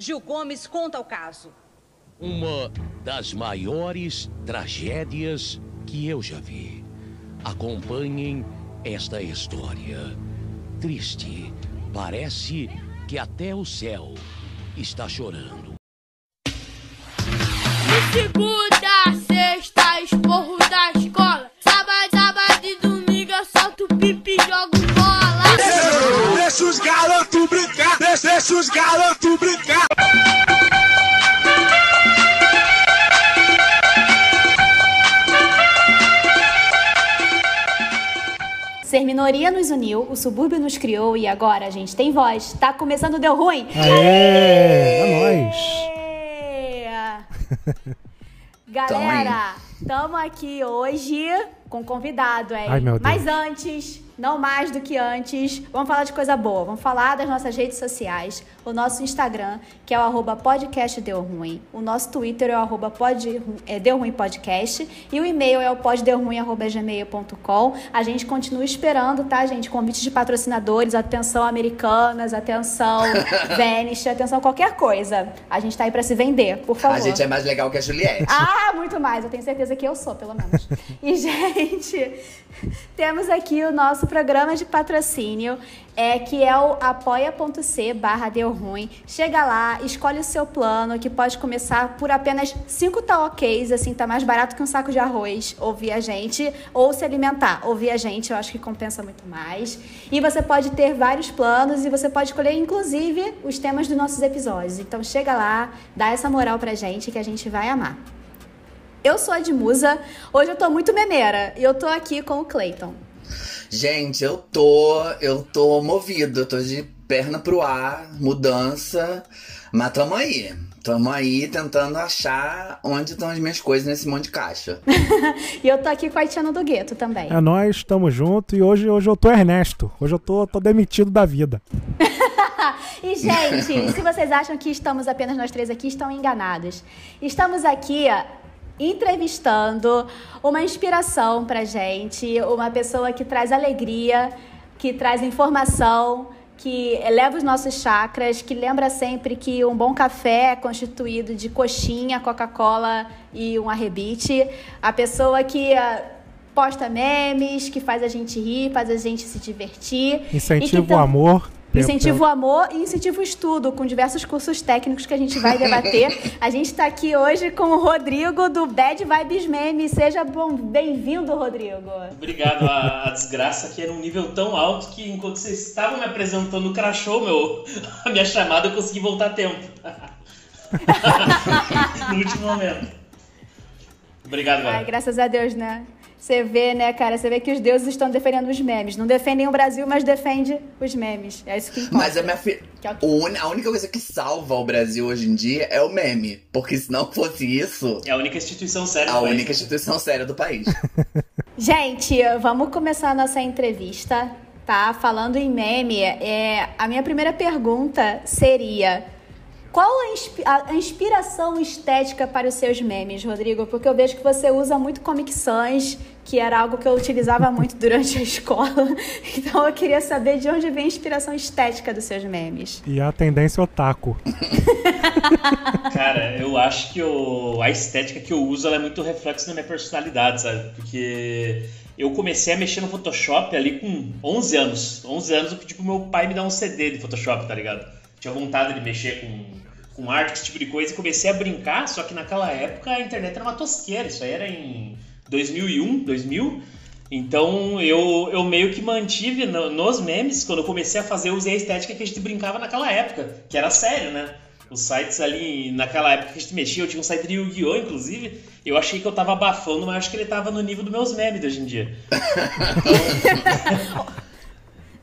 Gil Gomes conta o caso. Uma das maiores tragédias que eu já vi. Acompanhem esta história. Triste. Parece que até o céu está chorando. De segunda, sexta, esporro da escola. Sábado, sábado e domingo eu solto pipi e jogo bola. Deixa os garotos brincar, deixa, deixa os garotos brincar. Minoria nos uniu, o subúrbio nos criou e agora a gente tem voz. Tá começando Deu Ruim? Aê! É nóis! Galera, estamos aqui hoje com convidado, hein? Ai, meu Deus. Mas antes, não mais do que antes, vamos falar de coisa boa. Vamos falar das nossas redes sociais. O nosso Instagram, que é o arroba podcast Deu Ruim. O nosso Twitter é o arroba pod, é, Deu Ruim Podcast. E o e-mail é o poddeuruim.gmail.com. A gente continua esperando, tá, gente? Convites de patrocinadores, atenção americanas, atenção Vanish, atenção qualquer coisa. A gente tá aí pra se vender, por favor. A gente é mais legal que a Juliette. Ah, muito mais. Eu tenho certeza que eu sou, pelo menos. E, gente, temos aqui o nosso programa de patrocínio, é, que é o apoia.c barra deu ruim. Chega lá, escolhe o seu plano, que pode começar por apenas 5 tá ok, assim, tá mais barato que um saco de arroz, ouvir a gente, ou se alimentar, ouvir a gente, eu acho que compensa muito mais. E você pode ter vários planos e você pode escolher, inclusive, os temas dos nossos episódios. Então chega lá, dá essa moral pra gente que a gente vai amar. Eu sou a Edmusa, hoje eu tô muito memeira e eu tô aqui com o Clayton. Gente, eu tô. Eu tô movido, eu tô de perna pro ar, mudança. Mas tamo aí. Tamo aí tentando achar onde estão as minhas coisas nesse monte de caixa. e eu tô aqui com a Tiana do Gueto também. É nós, estamos juntos e hoje, hoje eu tô Ernesto. Hoje eu tô, tô demitido da vida. E, gente, se vocês acham que estamos apenas nós três aqui, estão enganados. Estamos aqui entrevistando uma inspiração pra gente, uma pessoa que traz alegria, que traz informação, que eleva os nossos chakras, que lembra sempre que um bom café é constituído de coxinha, Coca-Cola e um arrebite. A pessoa que ah, posta memes, que faz a gente rir, faz a gente se divertir. Incentiva o tam- amor. Incentiva o amor e incentiva o estudo, com diversos cursos técnicos que a gente vai debater. a gente está aqui hoje com o Rodrigo do Bad Vibes Meme. Seja bom, bem-vindo, Rodrigo. Obrigado. A, a desgraça aqui era um nível tão alto que enquanto vocês estavam me apresentando, crashou meu, a minha chamada eu consegui voltar a tempo. no último momento. Obrigado, Ai, galera. graças a Deus, né? Você vê, né, cara? Você vê que os deuses estão defendendo os memes. Não defendem o Brasil, mas defendem os memes. É isso que importa. Mas a minha filha. É que- A única coisa que salva o Brasil hoje em dia é o meme. Porque se não fosse isso, É a única instituição séria a do país. única instituição séria do país. Gente, vamos começar a nossa entrevista, tá? Falando em meme, é, a minha primeira pergunta seria: qual a, inspi- a- a inspiração estética para os seus memes, Rodrigo? Porque eu vejo que você usa muito Comic Sans, que era algo que eu utilizava muito durante a escola. Então eu queria saber de onde vem a inspiração estética dos seus memes. E a tendência otaku. Cara, eu acho que o- a estética que eu uso ela é muito reflexo da minha personalidade, sabe? Porque eu comecei a mexer no Photoshop ali com 11 anos. 11 anos eu pedi pro meu pai me dar um CD de Photoshop, tá ligado? Tinha vontade de mexer com, com arte, esse tipo de coisa, e comecei a brincar, só que naquela época a internet era uma tosqueira, isso aí era em 2001, 2000. Então eu, eu meio que mantive no- nos memes, quando eu comecei a fazer, eu usei a estética que a gente brincava naquela época, que era sério, né? Os sites ali, naquela época que a gente mexia, eu tinha um site de Yu-Gi-Oh! inclusive, eu achei que eu tava abafando, mas acho que ele tava no nível dos meus memes de hoje em dia.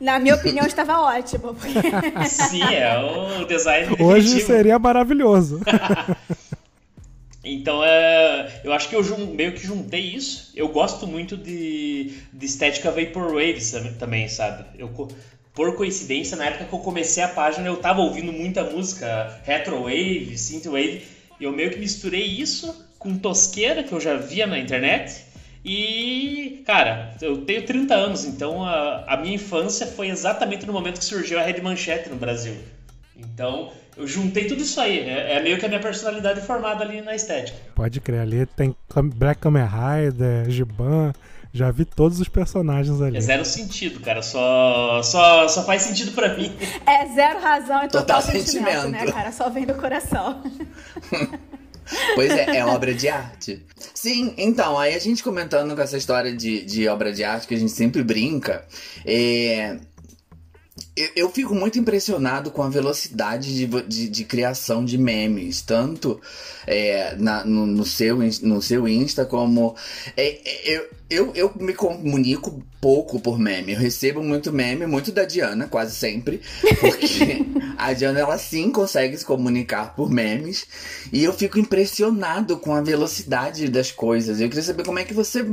Na minha opinião, estava ótimo. porque- Sim, é o design Hoje definitivo. seria maravilhoso. Então, é, eu acho que eu meio que juntei isso. Eu gosto muito de, de estética Vaporwave também, sabe? Eu, por coincidência, na época que eu comecei a página, eu tava ouvindo muita música Retrowave, Synthwave, e eu meio que misturei isso com tosqueira, que eu já via na internet. E, cara, eu tenho 30 anos, então a, a minha infância foi exatamente no momento que surgiu a Red Manchete no Brasil. Então, eu juntei tudo isso aí. É, é meio que a minha personalidade formada ali na estética. Pode crer, ali tem Black Kamen Rider, Giban, já vi todos os personagens ali. É zero sentido, cara. Só, só, só faz sentido pra mim. É zero razão e total, Total sentimento, sentimento. né, cara? Só vem do coração. Pois é, é obra de arte. Sim, então, aí a gente comentando com essa história de, de obra de arte que a gente sempre brinca, é, eu, eu fico muito impressionado com a velocidade de, de, de criação de memes, tanto é, na- no, no seu, no seu Insta como. é, é, eu, eu, eu me comunico pouco por meme. Eu recebo muito meme, muito da Diana, quase sempre. Porque a Diana, ela sim consegue se comunicar por memes. E eu fico impressionado com a velocidade das coisas. Eu queria saber como é que você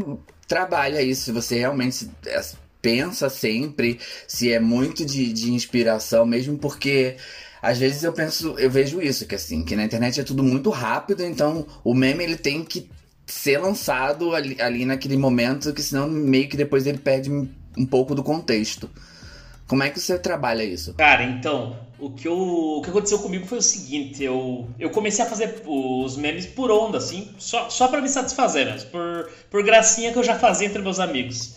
trabalha isso. Se você realmente é, pensa sempre, se é muito de, de inspiração, mesmo porque. Às vezes eu penso, eu vejo isso, que assim, que na internet é tudo muito rápido, então o meme ele tem que ser lançado ali, ali naquele momento, que senão meio que depois ele perde um pouco do contexto. Como é que você trabalha isso? Cara, então, o que, eu, o que aconteceu comigo foi o seguinte, eu, eu comecei a fazer os memes por onda, assim, só, só para me satisfazer por, por gracinha que eu já fazia entre meus amigos.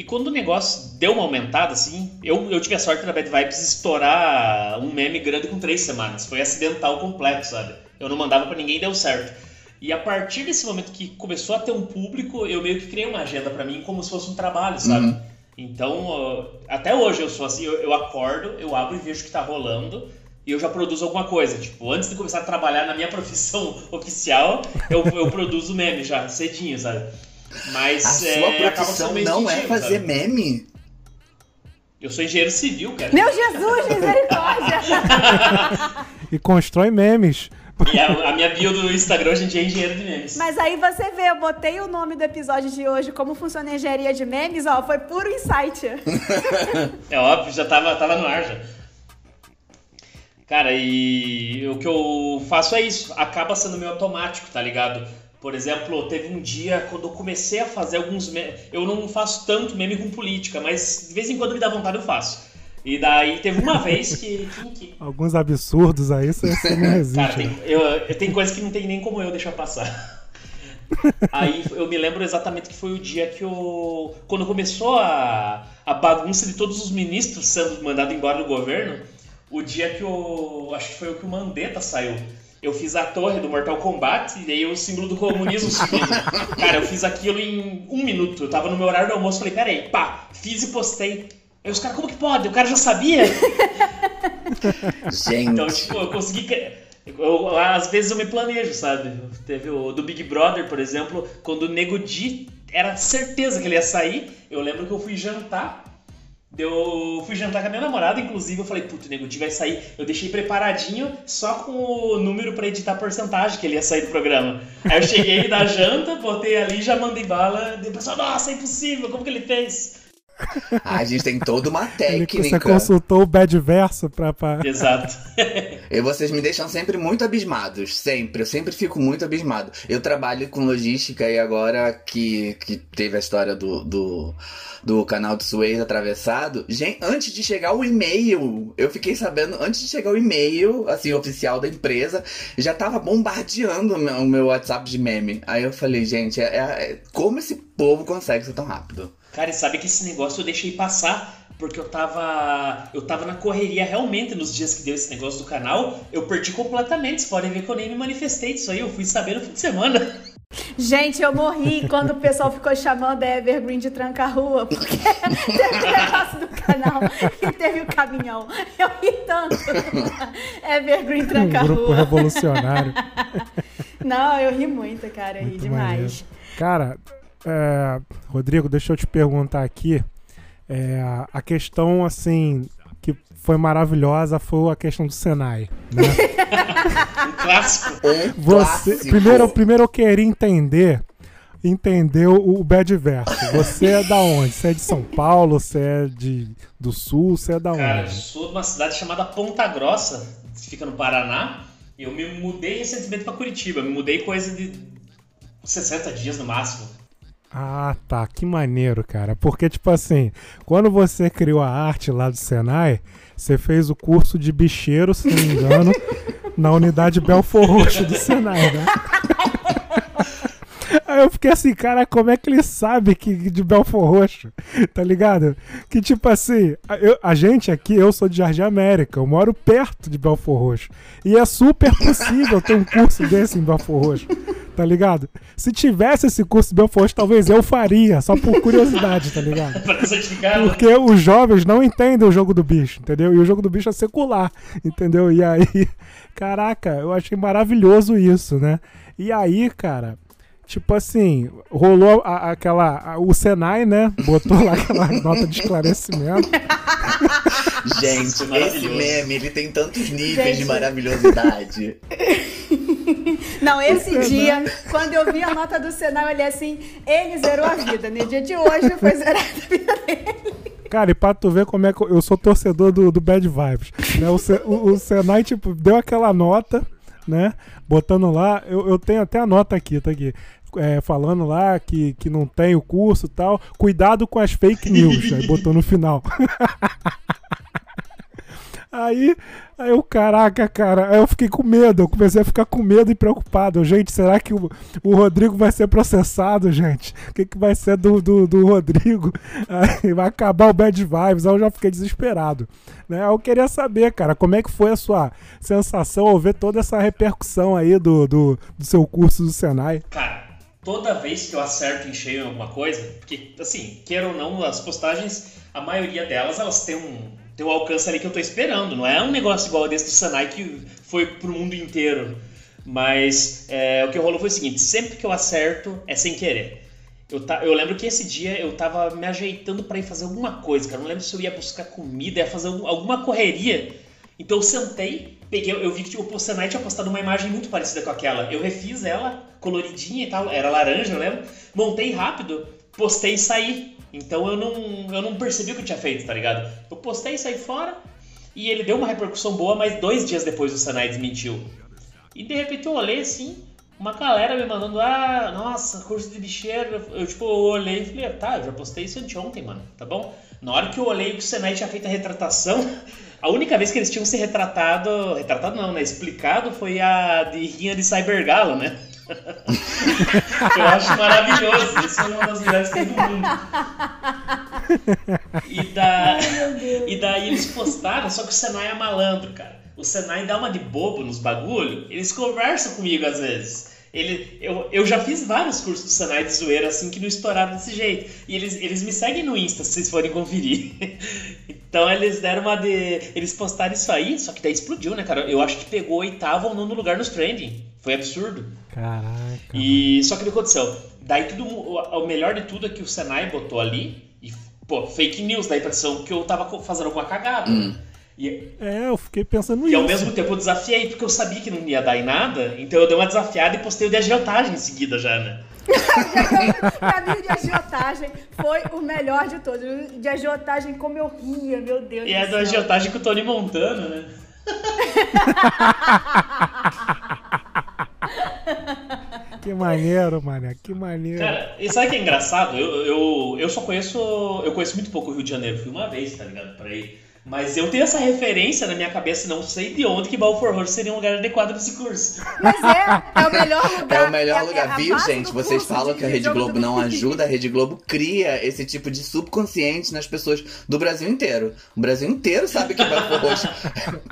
E quando o negócio deu uma aumentada, assim, eu, eu tive a sorte da Bad Vibes estourar um meme grande com três semanas. Foi acidental completo, sabe? Eu não mandava pra ninguém e deu certo. E a partir desse momento que começou a ter um público, eu meio que criei uma agenda pra mim como se fosse um trabalho, sabe? Uhum. Então, até hoje eu sou assim, eu, eu acordo, eu abro e vejo o que tá rolando e eu já produzo alguma coisa. Tipo, antes de começar a trabalhar na minha profissão oficial, eu, eu produzo meme já, cedinho, sabe? Mas A é, sua acaba profissão não é fazer sabe? meme? Eu sou engenheiro civil, cara. Meu Jesus, misericórdia! E constrói memes. E a, a minha bio do Instagram hoje em dia é engenheiro de memes. Mas aí você vê, eu botei o nome do episódio de hoje, como funciona a engenharia de memes, ó, foi puro insight. É óbvio, já tava, tava no ar já. Cara, e o que eu faço é isso, acaba sendo meio automático, tá ligado? Por exemplo, teve um dia quando eu comecei a fazer alguns memes. Eu não faço tanto meme com política, mas de vez em quando me dá vontade eu faço. E daí teve uma vez que. que, que Alguns absurdos aí, você, você não resiste. Cara, né? tem, eu, eu- tem coisa que não tem nem como eu deixar passar. Aí eu me lembro exatamente que foi o dia que eu. Quando começou a, a bagunça de todos os ministros sendo mandados embora do governo, o dia que o. Acho que foi o que o Mandetta saiu. Eu fiz a torre do Mortal Kombat e daí o símbolo do comunismo subindo. Cara, eu fiz aquilo em um minuto. Eu tava no meu horário do almoço, falei, peraí, pá, fiz e postei. Aí os caras, como que pode? O cara já sabia? Gente. Então, tipo, eu consegui. Eu, às vezes eu me planejo, sabe? Teve o do Big Brother, por exemplo, quando o Nego Di era certeza que ele ia sair. Eu lembro que eu fui jantar. Eu fui jantar com a minha namorada, inclusive, eu falei, puto, o Nego vai sair. Eu deixei preparadinho só com o número pra editar a porcentagem que ele ia sair do programa. Aí eu cheguei da janta, botei ali, já mandei bala. E o pessoal, nossa, é impossível, como que ele fez? A gente tem toda uma Ele- técnica. você consultou o Bad Verso pra. pra... Exato. E vocês me deixam sempre muito abismados, sempre. Eu sempre fico muito abismado. Eu trabalho com logística e agora que, que teve a história do, do, do canal de Suez atravessado, gente, antes de chegar o e-mail, eu fiquei sabendo, antes de chegar o e-mail, assim, oficial da empresa, já tava bombardeando o meu, o meu WhatsApp de meme. Aí eu falei, gente, é, é- é- como esse povo consegue ser tão rápido? Cara, e sabe que esse negócio eu deixei passar porque eu tava. Eu tava na correria realmente nos dias que deu esse negócio do canal. Eu perdi completamente. Vocês podem ver que eu nem me manifestei disso aí. Eu fui saber no fim de semana. Gente, eu morri quando o pessoal ficou chamando a Evergreen de tranca-rua, porque teve o negócio do canal e teve o caminhão. Eu ri tanto. Evergreen Um grupo tranca-rua. revolucionário. Não, eu ri muito, cara. Eu ri Muito demais. maneiro. Cara, é, Rodrigo, deixa eu te perguntar aqui. É, a questão, assim, que foi maravilhosa foi a questão do Senai. Né? Um clássico. Um Você, clássico. primeiro, primeiro eu queria entender, entender o, Bad Verso. Você é da onde? Você é de São Paulo? Você é de, do Sul? Você é da Cara, eu onde? sou de uma cidade chamada Ponta Grossa, que fica no Paraná. E eu me mudei recentemente pra Curitiba. Me mudei coisa de 60 dias no máximo. Ah, tá. Que maneiro, cara. Porque, tipo assim, quando você criou a arte lá do Senai, você fez o curso de bicheiro, se não me engano, na unidade Belfor Roxo do Senai, né? Aí eu fiquei assim, cara, como é que ele sabe que de Belfor Roxo? Tá ligado? Que tipo assim, a, eu- a gente aqui, eu sou de Jardim América, eu moro perto de Belfor Roxo. E é super possível ter um curso desse em Belfor Roxo. Tá ligado? Se tivesse esse curso de Belfor Roxo, talvez eu faria, só por curiosidade, tá ligado? Porque os jovens não entendem o jogo do bicho, entendeu? E o jogo do bicho é secular, entendeu? E aí, caraca, eu achei maravilhoso isso, né? E aí, cara, tipo assim, rolou a- aquela. a- o Senai, né? Botou lá aquela nota de esclarecimento. Gente, esse maravilhoso. meme, ele tem tantos níveis Gente. de maravilhosidade. Não, esse dia, quando eu vi a nota do Senai, eu olhei assim, ele zerou a vida. No dia de hoje foi zerada a vida dele. Cara, e pra tu ver como é que eu, eu sou torcedor do, do Bad Vibes. Né? O, o- o Senai, tipo, deu aquela nota, né? Botando lá, eu, eu tenho até a nota aqui, tá aqui. É, falando lá que, que não tem o curso e tal. Cuidado com as fake news. aí botou no final. Aí, aí eu, caraca, cara, aí eu fiquei com medo, eu comecei a ficar com medo e preocupado. Gente, será que o, o Rodrigo vai ser processado, gente? O que, que vai ser do, do, do Rodrigo? Aí vai acabar o Bad Vibes, aí eu já fiquei desesperado. Né? Eu queria saber, cara, como é que foi a sua sensação ao ver toda essa repercussão aí do, do, do seu curso do Senai? Cara, toda vez que eu acerto em cheio em alguma coisa, porque, assim, queira ou não, as postagens, a maioria delas, elas têm um, têm um alcance ali que eu tô esperando. Não é um negócio igual desse do Sanai que foi pro mundo inteiro. Mas é, o que rolou foi o seguinte: sempre que eu acerto, é sem querer. Eu, ta- eu lembro que esse dia eu tava me ajeitando pra ir fazer alguma coisa, cara. Não lembro se eu ia buscar comida, ia fazer algum- alguma correria. Então eu sentei, peguei, eu vi que tipo, o Senai tinha postado uma imagem muito parecida com aquela. Eu refiz ela, coloridinha e tal, era laranja, eu lembro. Montei rápido, postei e saí. Então eu não, eu não percebi o que eu tinha feito, tá ligado? Eu postei e saí fora. E ele deu uma repercussão boa, mas dois dias depois o Senai desmentiu. E de repente eu olhei assim, uma galera me mandando, ah, nossa, curso de bicheiro. Eu tipo, eu olhei e falei, ah, tá, eu já postei isso anteontem, mano, tá bom? Na hora que eu olhei que o Senai tinha feito a retratação, a única vez que eles tinham se retratado, retratado não, né, explicado, foi a de rinha de Cybergalo, né? eu acho maravilhoso, isso é uma das melhores que tem do mundo. E, da... e daí eles postaram, só que o Senai é malandro, cara. O Senai dá uma de bobo nos bagulho, eles conversam comigo às vezes. Ele, eu, eu já fiz vários cursos do Senai de zoeira assim que não estouraram desse jeito. E eles, eles me seguem no Insta se vocês forem conferir. então eles deram uma de. Eles postaram isso aí, só que daí explodiu, né, cara? Eu acho que pegou o oitavo ou nono lugar nos trending. Foi absurdo. Caraca. E só que o que aconteceu? Daí tudo, o, o melhor de tudo é que o Senai botou ali e pô, fake news da impressão que eu tava fazendo alguma cagada. E, É, eu fiquei pensando e ao nisso. mesmo tempo eu desafiei porque eu sabia que não ia dar em nada, então eu dei uma desafiada e postei o de agiotagem em seguida já, né? pra mim, o de agiotagem foi o melhor de todos. De agiotagem, como eu ria, meu Deus E é do da agiotagem com o Tony Montana, né? Que maneiro, mané. Que maneiro. Cara, e sabe o que é engraçado? Eu, eu, eu só conheço. Eu conheço muito pouco o Rio de Janeiro. Fui uma vez, tá ligado? Pra ir. Mas eu tenho essa referência na minha cabeça, não sei de onde que Balfour Roxo seria um lugar adequado desse curso. Mas é, é o melhor lugar. É o melhor é- é lugar, a viu, gente? Vocês falam que a Rede Globo não ajuda, a Rede Globo cria esse tipo de subconsciente nas pessoas do Brasil inteiro. O Brasil inteiro sabe que o Belfort Roxo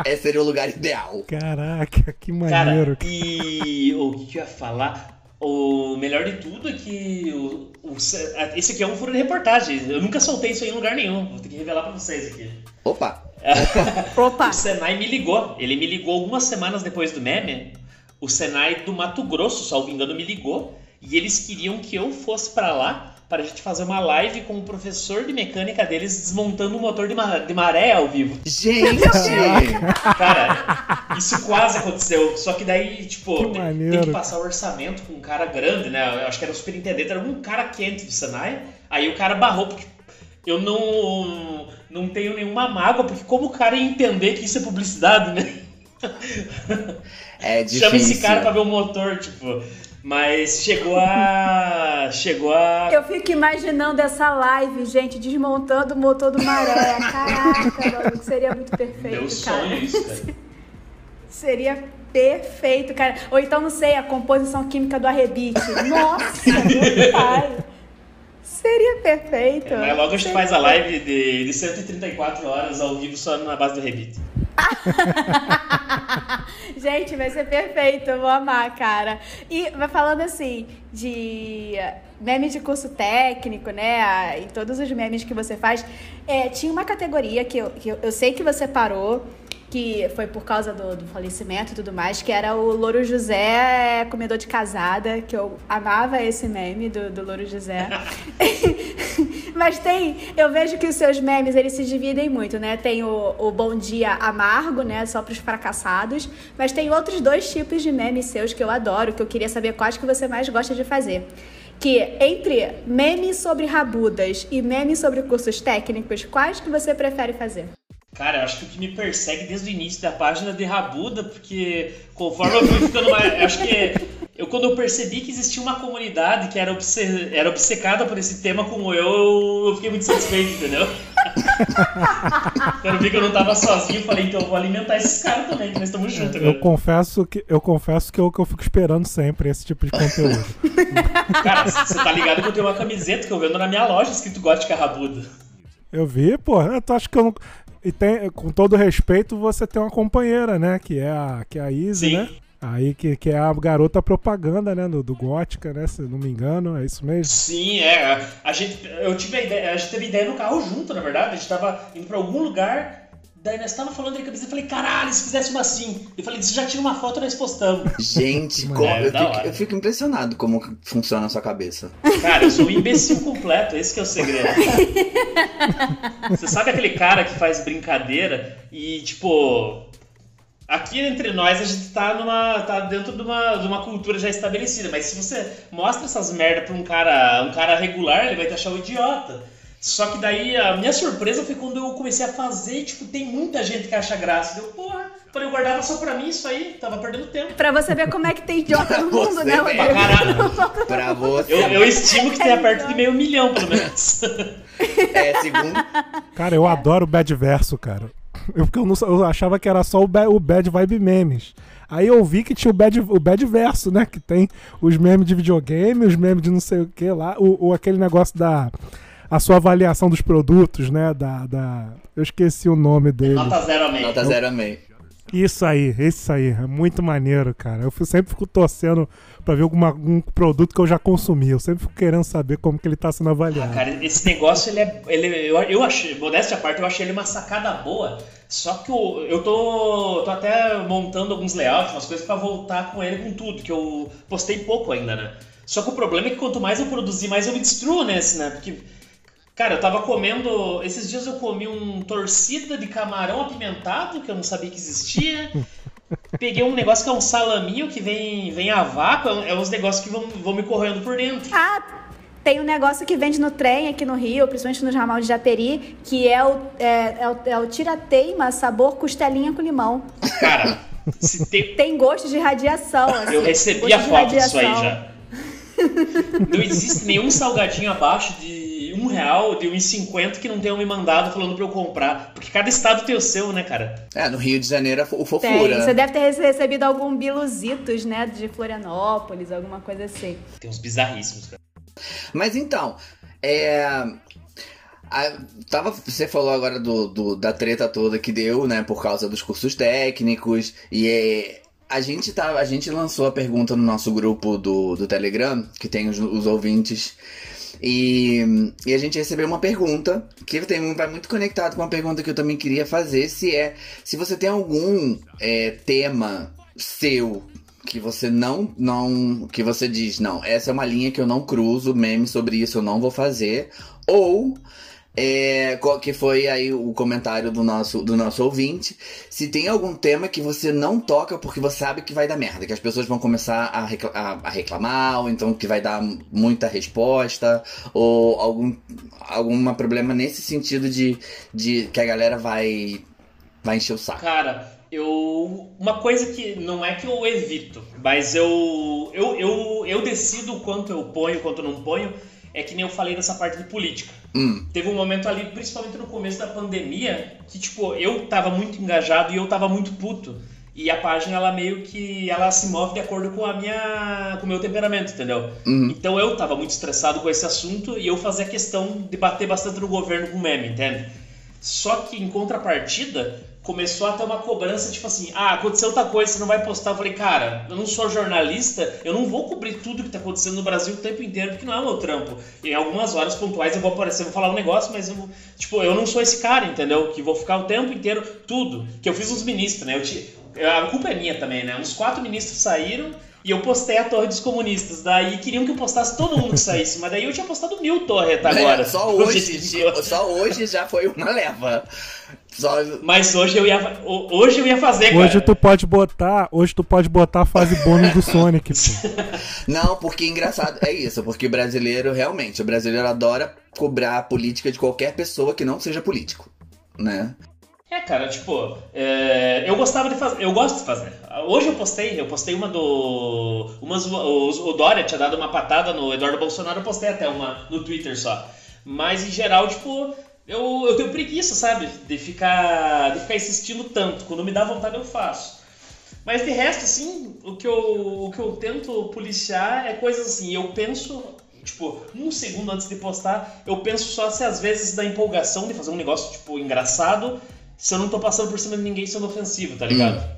é, seria o lugar ideal. Caraca, que Cara, maneiro. e o que, que eu ia falar? O melhor de tudo é que o, o- esse aqui é um furo de reportagem. Eu nunca soltei isso aí em lugar nenhum. Vou ter que revelar pra vocês aqui. Opa! Opa! O Senai me ligou. Ele me ligou algumas semanas depois do meme. O Senai do Mato Grosso, salvo engano, me ligou. E eles queriam que eu fosse pra lá para a gente fazer uma live com o professor de mecânica deles desmontando o motor de, ma- de maré ao vivo. Gente! Cara, isso quase aconteceu. Só que daí, tipo, Que tem, tem que passar o orçamento com um cara grande, né? Eu acho que era o superintendente, era um cara quente do Senai. Aí o cara barrou, porque eu não, não tenho nenhuma mágoa, porque como o cara ia entender que isso é publicidade, né? É difícil. Chama esse cara pra ver o motor, tipo. Mas chegou a. Chegou a. Eu fico imaginando essa live, gente, desmontando o motor do maré. Caraca, maluco, seria muito perfeito, Meu cara. sonho isso, cara. Seria perfeito, cara. Ou então, não sei, a composição química do arrebite. Nossa, meu pai. Seria perfeito. Mas logo a gente faz a live de, de 134 horas ao vivo só na base do rebite. Gente, vai ser perfeito, eu vou amar, cara. E vai falando assim de memes de curso técnico, né? E todos os memes que você faz. É, tinha uma categoria que, eu, que eu, eu sei que você parou, que foi por causa do, do falecimento e tudo mais, que era o Louro José comedor de casada, que eu amava esse meme do, do Louro José. Mas tem, eu vejo que os seus memes, eles se dividem muito, né? Tem o, o Bom Dia Amargo, né? Só para os fracassados. Mas tem outros dois tipos de memes seus que eu adoro, que eu queria saber quais que você mais gosta de fazer. Que entre memes sobre rabudas e memes sobre cursos técnicos, quais que você prefere fazer? Cara, eu acho que o que me persegue desde o início da página é de Rabuda, porque conforme eu fui ficando mais. eu Acho que eu, quando eu percebi que existia uma comunidade que era, obce- era obcecada por esse tema como eu, eu fiquei muito satisfeito, entendeu? quando eu vi que eu não tava sozinho, eu falei, então eu vou alimentar esses caras também, que nós estamos juntos Eu agora. confesso que eu confesso que eu, que eu fico esperando sempre esse tipo de conteúdo. Cara, você tá ligado que eu tenho uma camiseta que eu vendo na minha loja escrito Gótica Rabuda. Eu vi, pô, eu tô- acho que eu não. E tem, com todo respeito, você tem uma companheira, né? Que é a, que é a Izzy, Sim. né? Aí que, que é a garota propaganda, né? Do, do Gótica, né? Se não me engano, é isso mesmo. Sim, é. A gente, eu tive a ideia, a gente teve ideia no carro junto, na verdade. A gente tava indo pra algum lugar, daí nós tava falando de cabeça e falei, caralho, se fizesse uma assim. Eu falei, você já tira uma foto e nós postamos. Gente, Mano, como- é eu, fico, eu fico impressionado como funciona a sua cabeça. Cara, eu sou um imbecil completo, esse que é o segredo. Você sabe aquele cara que faz brincadeira e, tipo. Aqui entre nós a gente tá numa. tá dentro de uma, de uma cultura já estabelecida, mas se você mostra essas merda pra um cara, um cara regular, ele vai te achar um idiota. Só que daí a minha surpresa foi quando eu comecei a fazer e, tipo, tem muita gente que acha graça. Deu, porra, falei, eu guardava só pra mim isso aí, tava perdendo tempo. Pra você ver como é que tem idiota no mundo, Você né, vê. Pra Rodrigo? caralho. Pra você. Eu, eu estimo que tenha perto de meio milhão, pelo menos. É, segundo. Cara, eu adoro o Bad Verso, cara. Eu, porque eu, não, eu achava que era só o, ba- o Bad Vibe Memes. Aí eu vi que tinha o Bad, o bad Verso, né? Que tem os memes de videogame, os memes de não sei o que lá. O, o- aquele negócio da. A sua avaliação dos produtos, né? Da, da. Eu esqueci o nome dele. Nota zero a meio. Nota zero a meio. Isso aí, isso aí. É muito maneiro, cara. Eu fico- sempre fico torcendo pra ver alguma, algum produto que eu já consumi. Eu sempre fico querendo saber como que ele tá sendo Ah, avaliado. cara, esse negócio, ele é. Ele, eu, eu achei, modéstia à parte, eu achei ele uma sacada boa. Só que o, eu tô, tô até montando alguns layouts, umas coisas pra voltar com ele com tudo, que eu postei pouco ainda, né? Só que o problema é que quanto mais eu produzir, mais eu me destruo nesse, né? Porque, cara, eu tava comendo. Esses dias eu comi um torcida de camarão apimentado, que eu não sabia que existia. Peguei um negócio que é um salaminho que vem, vem a vácuo, é uns negócios que vão, vão me correndo por dentro. Ah, tem um negócio que vende no trem aqui no Rio, principalmente no ramal de Japeri, que é o, é, é o, é o tirateima sabor costelinha com limão. Cara, tem, Tem gosto de radiação. Assim, Eu recebi a foto disso aí já. Não existe nenhum salgadinho abaixo de um real, de 1,50 que não tenham me mandado falando pra eu comprar. Porque cada estado tem o seu, né, cara? É, no Rio de Janeiro é o Tem. fofura. Você deve ter rece- recebido algum biluzitos, né, de Florianópolis, alguma coisa assim. Tem uns bizarríssimos, cara. Mas então, é. a- tava, você falou agora do, do- da treta toda que deu, né, por causa dos cursos técnicos. E é, a gente tá, a gente lançou a pergunta no nosso grupo do, do Telegram, que tem os, os ouvintes. E, e a gente recebeu uma pergunta que tem, vai muito conectado com uma pergunta que eu também queria fazer, se é se você tem algum é, tema seu que você não não que você diz não essa é uma linha que eu não cruzo meme sobre isso eu não vou fazer ou é, que foi aí o comentário do nosso, do nosso ouvinte. Se tem algum tema que você não toca porque você sabe que vai dar merda, que as pessoas vão começar a, recla- a- a reclamar, ou então que vai dar muita resposta, ou algum algum problema nesse sentido de, de que a galera vai, vai encher o saco. Cara, eu. Uma coisa que não é que eu evito, mas eu. Eu, eu, eu decido quanto eu ponho, quanto eu não ponho. É que nem eu falei dessa parte de política. Hum. Teve um momento ali, principalmente no começo da pandemia, que, tipo, eu tava muito engajado e eu tava muito puto. E a página, ela meio que ela se move de acordo com a minha com o meu temperamento, entendeu? Uhum. Então eu tava muito estressado com esse assunto e eu fazia questão de bater bastante no governo com meme, entende? Só que em contrapartida, começou a ter uma cobrança, tipo assim, ah, aconteceu outra coisa, você não vai postar. Eu falei, cara, eu não sou jornalista, eu não vou cobrir tudo que tá acontecendo no Brasil o tempo inteiro, porque não é o meu trampo. Em algumas horas pontuais eu vou aparecer, vou falar um negócio, mas eu, tipo, eu não sou esse cara, entendeu? Que vou ficar o tempo inteiro, tudo. Que eu fiz uns ministros, né? Eu te, a culpa é minha também, né? Uns quatro ministros saíram e eu postei a Torre dos Comunistas. Daí queriam que eu postasse todo mundo que saísse, mas daí eu tinha postado mil torres até agora. É, só hoje, só hoje já foi uma leva. Só... Mas hoje eu ia, hoje eu ia fazer, Hoje cara. tu pode botar, hoje tu pode botar a fase bônus do Sonic, pô. Não, porque engraçado é isso, porque o brasileiro realmente, o brasileiro adora cobrar a política de qualquer pessoa que não seja político, né? É, cara, tipo, é, eu gostava de fazer, eu gosto de fazer. Hoje eu postei, eu postei uma do. Umas, o, o Dória tinha dado uma patada no Eduardo Bolsonaro, eu postei até uma no Twitter só. Mas em geral, tipo, eu, eu tenho preguiça, sabe? De ficar, de ficar insistindo tanto. Quando me dá vontade, eu faço. Mas de resto, assim, o que eu, o que eu tento policiar é coisas assim. Eu penso, tipo, um segundo antes de postar, eu penso só se às vezes da empolgação de fazer um negócio, tipo, engraçado, se eu não tô passando por cima de ninguém sendo ofensivo, tá ligado? Hum.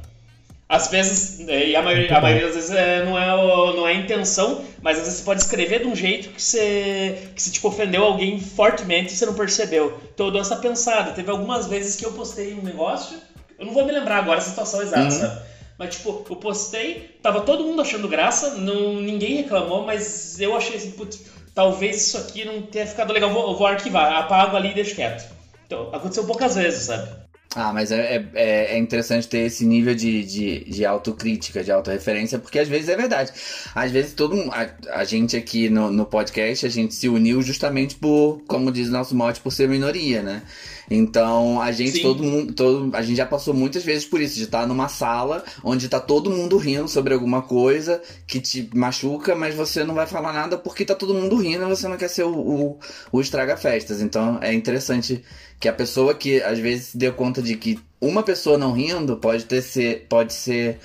Às vezes, é, e a maioria, a maioria das vezes é, não, é, o- não é a intenção, mas às vezes você pode escrever de um jeito que você, que você tipo, ofendeu alguém fortemente e você não percebeu. Então eu dou essa pensada. Teve algumas vezes que eu postei um negócio, eu não vou me lembrar agora a situação exata, Uhum. sabe? Mas tipo, eu postei, tava todo mundo achando graça, não, ninguém reclamou, mas eu achei assim, putz, talvez isso aqui não tenha ficado legal, vou, eu vou arquivar, apago ali e deixo quieto. Então, aconteceu poucas vezes, sabe? Ah, mas é, é- é, é interessante ter esse nível de, de, de autocrítica, de autorreferência, porque às vezes é verdade. Às vezes todo a, a gente aqui no, no podcast, a gente se uniu justamente por, como diz o nosso mote, por ser minoria, né? Então a gente, Sim. todo mundo, todo, a gente já passou muitas vezes por isso, de estar numa sala onde tá todo mundo rindo sobre alguma coisa que te machuca, mas você não vai falar nada porque tá todo mundo rindo e você não quer ser o, o, o estraga-festas. Então é interessante que a pessoa que às vezes se deu conta de que uma pessoa não rindo pode ter ser, pode ser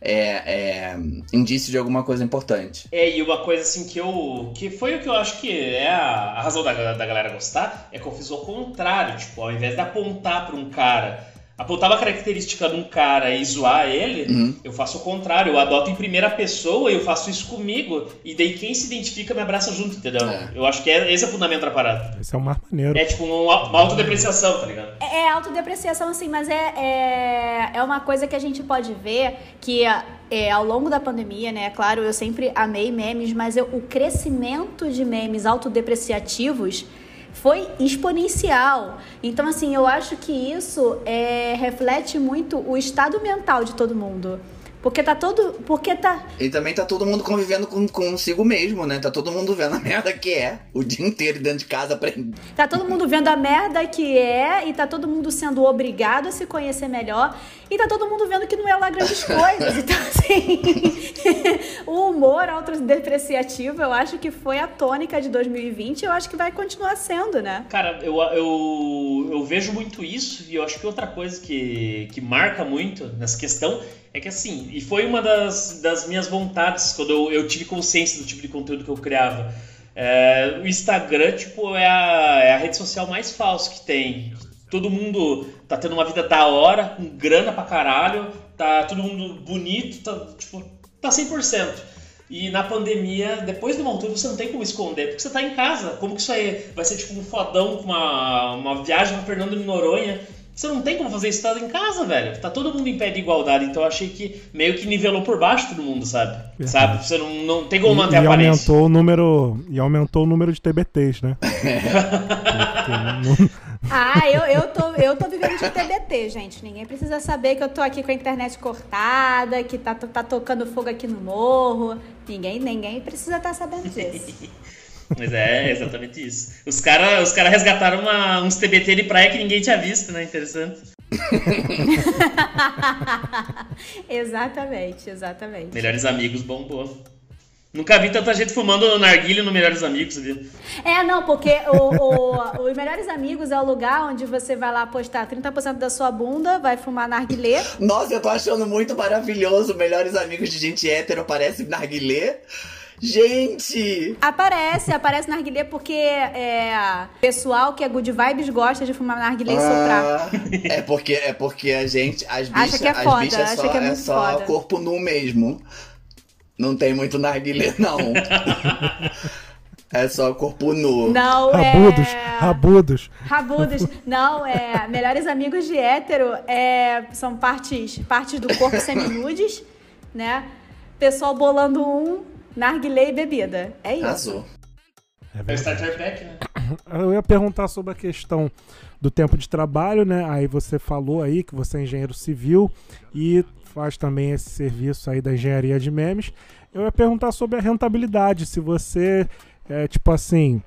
é, é, indício de alguma coisa importante. É, e uma coisa assim que eu. que foi o que eu acho que é a, a razão da, da galera gostar, é que eu fiz o contrário. Tipo, ao invés de apontar pra um cara, apontar uma característica de um cara e zoar ele, Uhum. eu faço o contrário. Eu adoto em primeira pessoa e eu faço isso comigo. E daí quem se identifica me abraça junto, entendeu? É. Eu acho que é, esse é o fundamento da parada. Esse é o mais maneiro. É tipo uma, uma autodepreciação, tá ligado? É é autodepreciação, assim, mas é, é, é uma coisa que a gente pode ver que é, ao longo da pandemia, né? Claro, eu sempre amei memes, mas eu- o crescimento de memes autodepreciativos foi exponencial. Então, assim, eu acho que isso é, reflete muito o estado mental de todo mundo. Porque tá todo. Porque tá. E também tá todo mundo convivendo com, consigo mesmo, né? Tá todo mundo vendo a merda que é o dia inteiro dentro de casa aprendendo. Tá todo mundo vendo a merda que é e tá todo mundo sendo obrigado a se conhecer melhor e tá todo mundo vendo que não é lá grandes coisas. Então, assim, o humor autodepreciativo eu acho que foi a tônica de 2020 e eu acho que vai continuar sendo, né? Cara, eu, eu, eu vejo muito isso e eu acho que outra coisa que, que marca muito nessa questão é que assim, e foi uma das, das minhas vontades quando eu, eu tive consciência do tipo de conteúdo que eu criava. É, o Instagram, tipo, é a, é a rede social mais falsa que tem. Todo mundo tá tendo uma vida da hora, com grana pra caralho, tá todo mundo bonito, tá, tipo, tá 100%. E na pandemia, depois de uma altura, você não tem como esconder, porque você tá em casa. Como que isso aí vai ser tipo um fodão com uma, uma viagem pra Fernando de Noronha? Você não tem como fazer isso tá em casa, velho. Tá todo mundo em pé de igualdade, então eu achei que meio que nivelou por baixo todo mundo, sabe? Verdade. Sabe? Você não, não tem como manter e, a e aparência. aumentou o número e aumentou o número de TBTs, né? Ah, eu, eu, tô, eu tô vivendo de TBT, gente. Ninguém precisa saber que eu tô aqui com a internet cortada, que tá, tá tocando fogo aqui no morro. Ninguém, ninguém precisa estar sabendo disso. Mas é exatamente isso. Os caras os cara resgataram uma- uns TBT de praia que ninguém tinha visto, né? Interessante. exatamente, exatamente. Melhores Amigos bombou. Nunca vi tanta gente fumando narguilha no Melhores Amigos, sabia? É, não, porque o, o, os Melhores Amigos é o lugar onde você vai lá postar 30% da sua bunda, vai fumar narguilé. Nossa, eu tô achando muito maravilhoso. Melhores amigos de gente hétero parece narguilé. Gente! Aparece, aparece narguilé porque é, pessoal que é good vibes gosta de fumar narguilé e Ah, soprar. é porque é porque a gente as Acha bichas, que é as foda, bichas acha só, que é é muito só foda. corpo nu mesmo. Não tem muito narguilé não. é só corpo nu. Não, Rabudos, é... rabudos. Rabudos. Não, é. Melhores amigos de hétero é, são partes, partes do corpo seminudes, né? Pessoal bolando um, narguilé e bebida. É isso. Arrasou. É Starter Pack, né? Eu ia perguntar sobre a questão do tempo de trabalho, né? Aí você falou aí que você é engenheiro civil e faz também esse serviço aí da engenharia de memes. Eu ia perguntar sobre a rentabilidade, se você é tipo assim,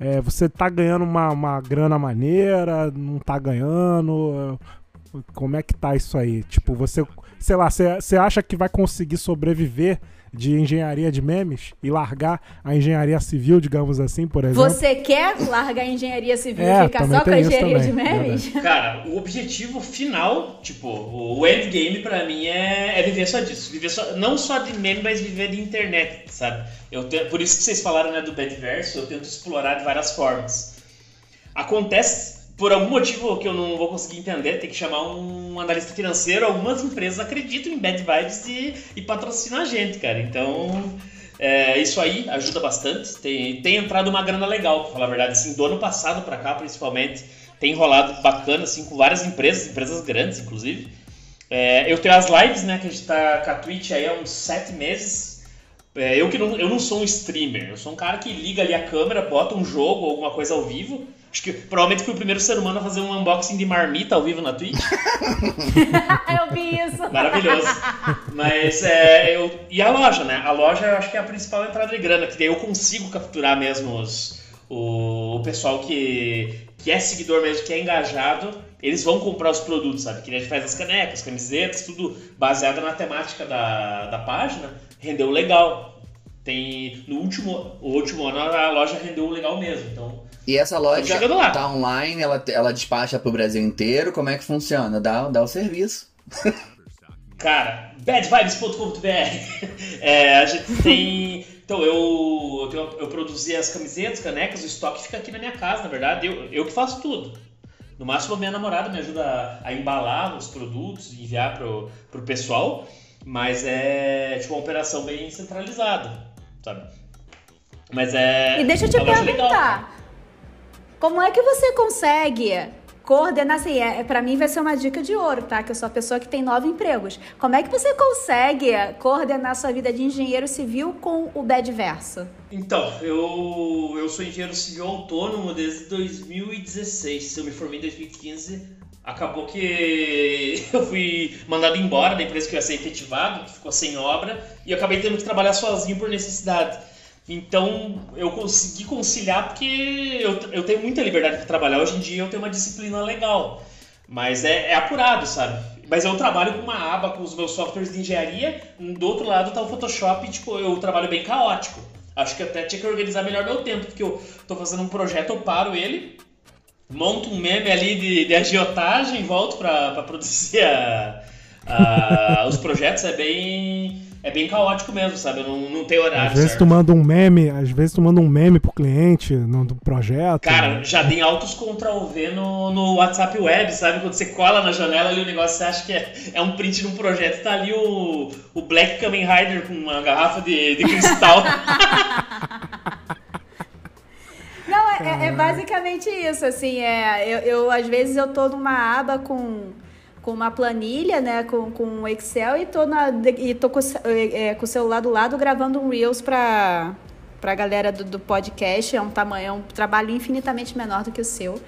é, você tá ganhando uma, uma grana maneira, não tá ganhando, é, como é que tá isso aí? Tipo, você, sei lá, você, você acha que vai conseguir sobreviver de engenharia de memes e largar a engenharia civil, digamos assim, por exemplo? Você quer largar a engenharia civil É, e ficar só com a engenharia de também, memes? Cara, o objetivo final, tipo, o endgame pra mim é, é viver só disso. Viver só, não só de meme, mas viver de internet, sabe? Eu te- por isso que vocês falaram né, do Bedverso, eu tento explorar de várias formas. Acontece, por algum motivo que eu não vou conseguir entender, tem que chamar um analista financeiro. Algumas empresas acreditam em bad vibes e, e patrocinam a gente, cara. Então, é, isso aí ajuda bastante. Tem, tem entrado uma grana legal, pra falar a verdade. Assim, do ano passado pra cá, principalmente, tem rolado bacana, assim, com várias empresas, empresas grandes, inclusive. É, eu tenho as lives, né, que a gente tá com a Twitch aí há uns sete meses. É, eu que não, eu não sou um streamer, eu sou um cara que liga ali a câmera, bota um jogo ou alguma coisa ao vivo. Acho que provavelmente fui o primeiro ser humano a fazer um unboxing de marmita ao vivo na Twitch. eu vi isso. Maravilhoso. Mas é. Eu, e a loja, né? A loja eu acho que é a principal entrada de grana, que daí eu consigo capturar mesmo os, o, o pessoal que, que é seguidor mesmo, que é engajado. Eles vão comprar os produtos, sabe? Que a gente faz as canecas, camisetas, tudo baseado na temática da, da página. Rendeu legal. Tem. No último, o último ano a loja rendeu legal mesmo. Então. E essa loja tá online, ela, ela despacha pro Brasil inteiro, como é que funciona? Dá, dá o serviço. Cara, badvibes.com.br. É, a gente tem. Então, eu, eu, eu produzi as camisetas, canecas, o estoque fica aqui na minha casa, na verdade. Eu, eu que faço tudo. No máximo, a minha namorada me ajuda a, a embalar os produtos e enviar pro, pro pessoal. Mas é tipo uma operação bem centralizada, sabe? Mas é. E deixa eu te legal, perguntar. como é que você consegue coordenar assim? É, para mim vai ser uma dica de ouro, tá? Que eu sou a pessoa que tem nove empregos. Como é que você consegue coordenar sua vida de engenheiro civil com o Bedverso? Então, eu, eu sou engenheiro civil autônomo desde 2016. Eu me formei em 2015. Acabou que eu fui mandado embora da empresa que eu ia ser efetivado, que ficou sem obra, e acabei tendo que trabalhar sozinho por necessidade. Então, eu consegui conciliar porque eu, eu tenho muita liberdade para trabalhar. Hoje em dia eu tenho uma disciplina legal, mas é, é apurado, sabe? Mas eu trabalho com uma aba com os meus softwares de engenharia, do outro lado tá o Photoshop, tipo, eu trabalho bem caótico. Acho que até tinha que organizar melhor meu tempo, porque eu tô fazendo um projeto, eu paro ele, monto um meme ali de, de agiotagem, volto pra produzir a- a- os projetos, é bem, é bem caótico mesmo, sabe? Eu não, não tenho horário Às vezes certo. tu manda um meme, às vezes tu manda um meme pro cliente no do projeto. Cara, já tem altos Ctrl V no, no WhatsApp Web, sabe? Quando você cola na janela ali o negócio, você acha que é, é um print de um projeto, tá ali o, o Black Kamen Rider com uma garrafa de, de cristal. É, é- é basicamente isso, assim, é, eu, eu, às vezes eu tô numa aba com, com uma planilha, né, com, com um Excel e tô, na, e tô com, o ce- é, com o celular do lado gravando um Reels pra, pra galera do, do podcast, é um tamanho, é um trabalho infinitamente menor do que o seu,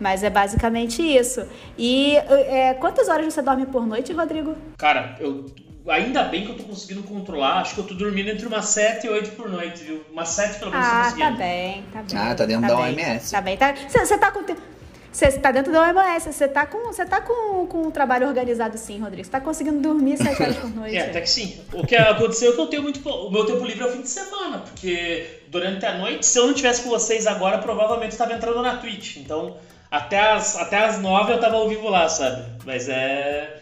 mas é basicamente isso. E é, quantas horas você dorme por noite, Rodrigo? Cara, eu ainda bem que eu tô conseguindo controlar, acho que eu tô dormindo entre umas 7 e 8 por noite, viu? Umas 7 pelo menos tô Ah, conseguindo. tá bem, tá bem. Ah, tá dentro da bem, OMS. Tá bem, tá. Você tá com tempo. Você tá dentro da OMS, você tá com, você tá com, com um trabalho organizado sim, Rodrigo. Você tá conseguindo dormir sete horas por noite. É, até que sim. O que aconteceu é que eu tenho muito. O meu tempo livre é o fim de semana, porque durante a noite, se eu não tivesse com vocês agora, provavelmente eu estava entrando na Twitch. Então, até as, até as nove eu tava ao vivo lá, sabe? Mas é.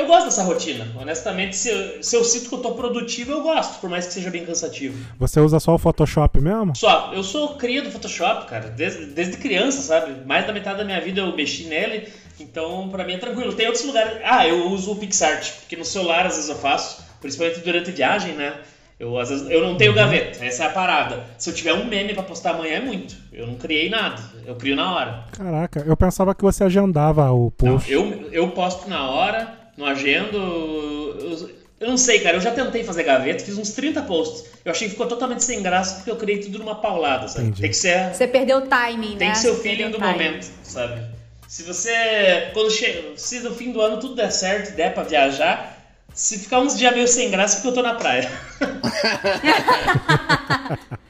Eu gosto dessa rotina. Honestamente, se eu, se eu sinto que eu tô produtivo, eu gosto, por mais que seja bem cansativo. Você usa só o Photoshop mesmo? Só, eu sou cria do Photoshop, cara, desde, desde criança, sabe? Mais da metade da minha vida eu mexi nele, então pra mim é tranquilo. Tem outros lugares. Ah, eu uso o PixArt, porque no celular às vezes eu faço, principalmente durante viagem, né? Eu, às vezes, eu não tenho gaveta, essa é a parada. Se eu tiver um meme pra postar amanhã é muito. Eu não criei nada, eu crio na hora. Caraca, eu pensava que você agendava o Não, post. eu, eu posto na hora, no agendo. Eu, eu não sei, cara. Eu já tentei fazer gaveta, fiz uns 30 posts. Eu achei que ficou totalmente sem graça porque eu criei tudo numa paulada, sabe? Entendi. Tem que ser. Você perdeu o timing, Tem né? que ser o Você feeling do momento, sabe? Se você. Quando che... Se no fim do ano tudo der certo, der pra viajar. Se ficar uns dias meio sem graça, é porque eu tô na praia.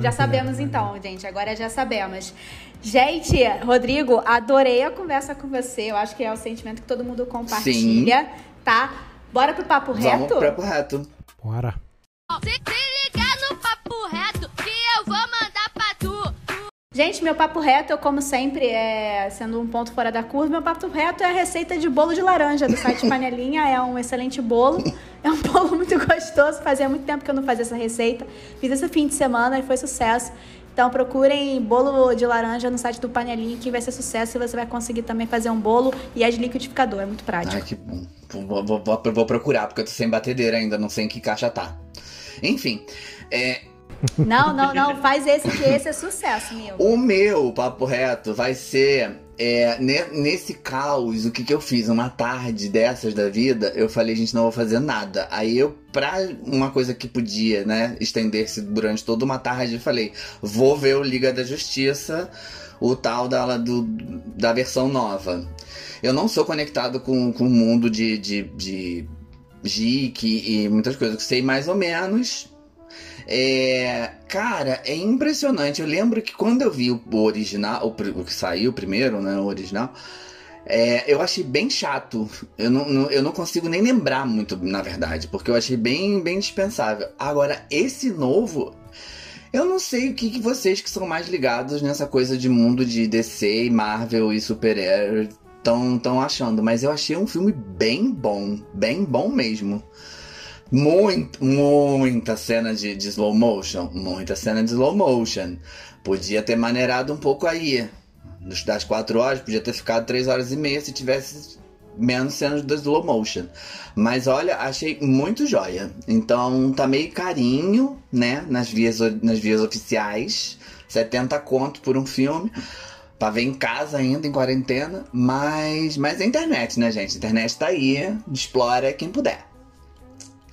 Já sabemos então, gente. Agora já sabemos. Gente, Rodrigo, adorei a conversa com você. Eu acho que é o sentimento que todo mundo compartilha, tá? Bora pro papo Vamos reto? pro papo reto. Bora. Se, se ligar no papo reto que eu vou mandar pra tu. Gente, meu papo reto, eu como sempre, é, sendo um ponto fora da curva, meu papo reto é a receita de bolo de laranja do site Panelinha. É um excelente bolo. É um bolo muito gostoso. Fazia muito tempo que eu não fazia essa receita. Fiz esse fim de semana e foi sucesso. Então procurem bolo de laranja no site do Panelinha que vai ser sucesso e você vai conseguir também fazer um bolo e é de liquidificador, é muito prático. Ai, que bom. Vou, vou- vou- vou procurar, porque eu tô sem batedeira ainda, não sei em que caixa tá. Enfim, é, Não, não, não, faz esse que esse é sucesso, meu. o meu papo reto vai ser é, ne- nesse caos, o que que eu fiz? Uma tarde dessas da vida, eu falei, gente, não vou fazer nada. Aí eu, pra uma coisa que podia, né, estender-se durante toda uma tarde, eu falei, vou ver o Liga da Justiça, o tal da, do, da versão nova. Eu não sou conectado com, com o mundo de, de, de geek e muitas coisas, sei mais ou menos. É, cara, é impressionante. Eu lembro que quando eu vi o original, o, que saiu primeiro, né, o original, é, eu achei bem chato. Eu não, eu não consigo nem lembrar muito, na verdade, porque eu achei bem, bem dispensável. Agora, esse novo, eu não sei o que, que vocês que são mais ligados nessa coisa de mundo de DC e Marvel e super-herói estão tão achando, mas eu achei um filme bem bom, bem bom mesmo. Muito, muita cena de, de slow motion, muita cena de slow motion. Podia ter maneirado um pouco aí. Das quatro horas, podia ter ficado três horas e meia se tivesse menos cenas de slow motion. Mas olha, achei muito joia. Então tá meio carinho, né? Nas vias, nas vias oficiais. 70 conto por um filme. Pra ver em casa ainda, em quarentena. Mas, mas é internet, né, gente? A internet tá aí. Explora quem puder.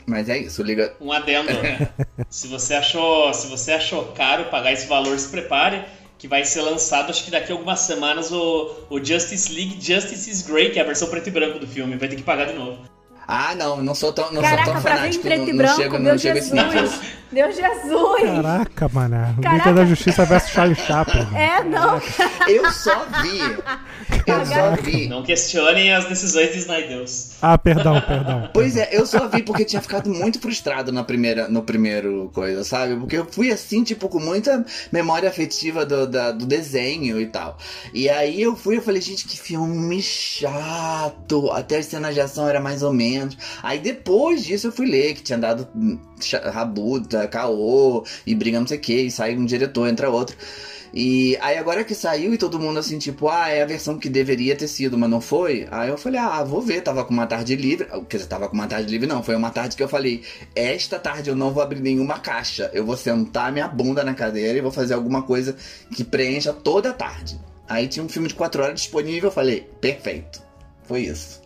Mas é isso, liga. Um adendo. se você achou, se você achou caro pagar esse valor, se prepare que vai ser lançado acho que daqui a algumas semanas o, o Justice League Justice is Grey, que é a versão preto e branco do filme, vai ter que pagar de novo. Ah, não, não sou tão, não Caraca, sou tão pra ver em fanático. preto não, e não branco, chego, meu não chego esse nível. Meu Jesus. Caraca, mané. Caraca. Liga da Justiça versus Charlie Chaplin. É, não. Eu só vi. Eu só vi. Não questionem as decisões de Snydeus. Ah, perdão, perdão. Pois é, eu só vi porque tinha ficado muito frustrado na primeira, no primeiro coisa, sabe? Porque eu fui assim, tipo, com muita memória afetiva do, da- do desenho e tal. E aí eu fui e falei, gente, que filme chato. Até as cenas de ação era mais ou menos. Aí depois disso eu fui ler que tinha dado hum, caô e briga não sei o que, e sai um diretor, entra outro. E aí agora que saiu e todo mundo assim, tipo, ah, é a versão que deveria ter sido, mas não foi. Aí eu falei, ah, vou ver, tava com uma tarde livre. Quer dizer, tava com uma tarde livre, não. Foi uma tarde que eu falei, esta tarde eu não vou abrir nenhuma caixa. Eu vou sentar minha bunda na cadeira e vou fazer alguma coisa que preencha toda a tarde. Aí tinha um filme de 4 horas disponível, eu falei, perfeito. Foi isso.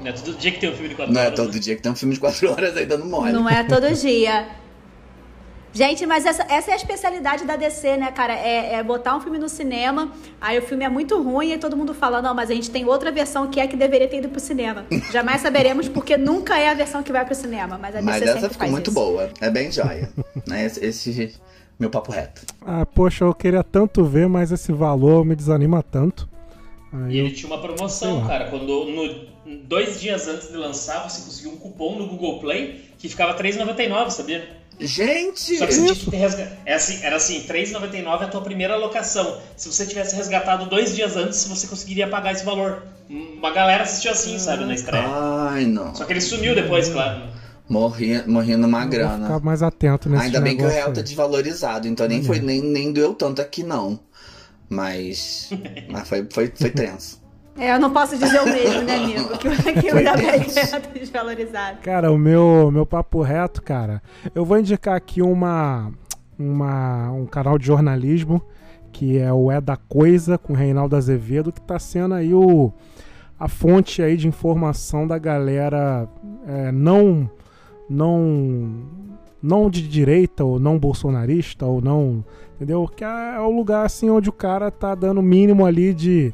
Não é todo dia que tem um filme de 4 Não é horas. todo né? dia que tem um filme de 4 horas aí dando mole. Não é todo dia. Gente, mas essa, essa é a especialidade da DC, né, cara? É, é botar um filme no cinema, aí o filme é muito ruim e todo mundo fala, não, mas a gente tem outra versão que é que deveria ter ido pro cinema. Jamais saberemos porque nunca é a versão que vai pro cinema, mas a DC Mas sempre essa ficou faz muito isso. boa. É bem joia. né? Esse, esse meu papo reto. Ah, poxa, eu queria tanto ver, mas esse valor me desanima tanto. Aí E eu- ele tinha uma promoção, cara. Quando no, dois dias antes de lançar, você conseguiu um cupom no Google Play que ficava R$3,99, sabia? Gente! Só que você tinha que ter resgatado. É assim, era assim, R$3,99 é a tua primeira alocação. Se você tivesse resgatado dois dias antes, você conseguiria pagar esse valor. Uma galera assistiu assim, sabe, na estreia. Ai, não. Só que ele sumiu depois, claro. Numa eu vou grana. ficar mais atento nesse Ainda bem que o real tá aí. desvalorizado, então nem, foi, nem, nem doeu tanto aqui, não. Mas. mas foi, foi, foi tenso. É, eu não posso dizer o mesmo, né, amigo? Que, que o da é desvalorizado. Cara, o meu, meu papo reto, cara, eu vou indicar aqui uma, uma, um canal de jornalismo que é o É da Coisa com o Reinaldo Azevedo, que tá sendo aí o, a fonte aí de informação da galera é, não, não, não de direita ou não bolsonarista ou não, entendeu? Que é, é o lugar assim onde o cara tá dando o mínimo ali de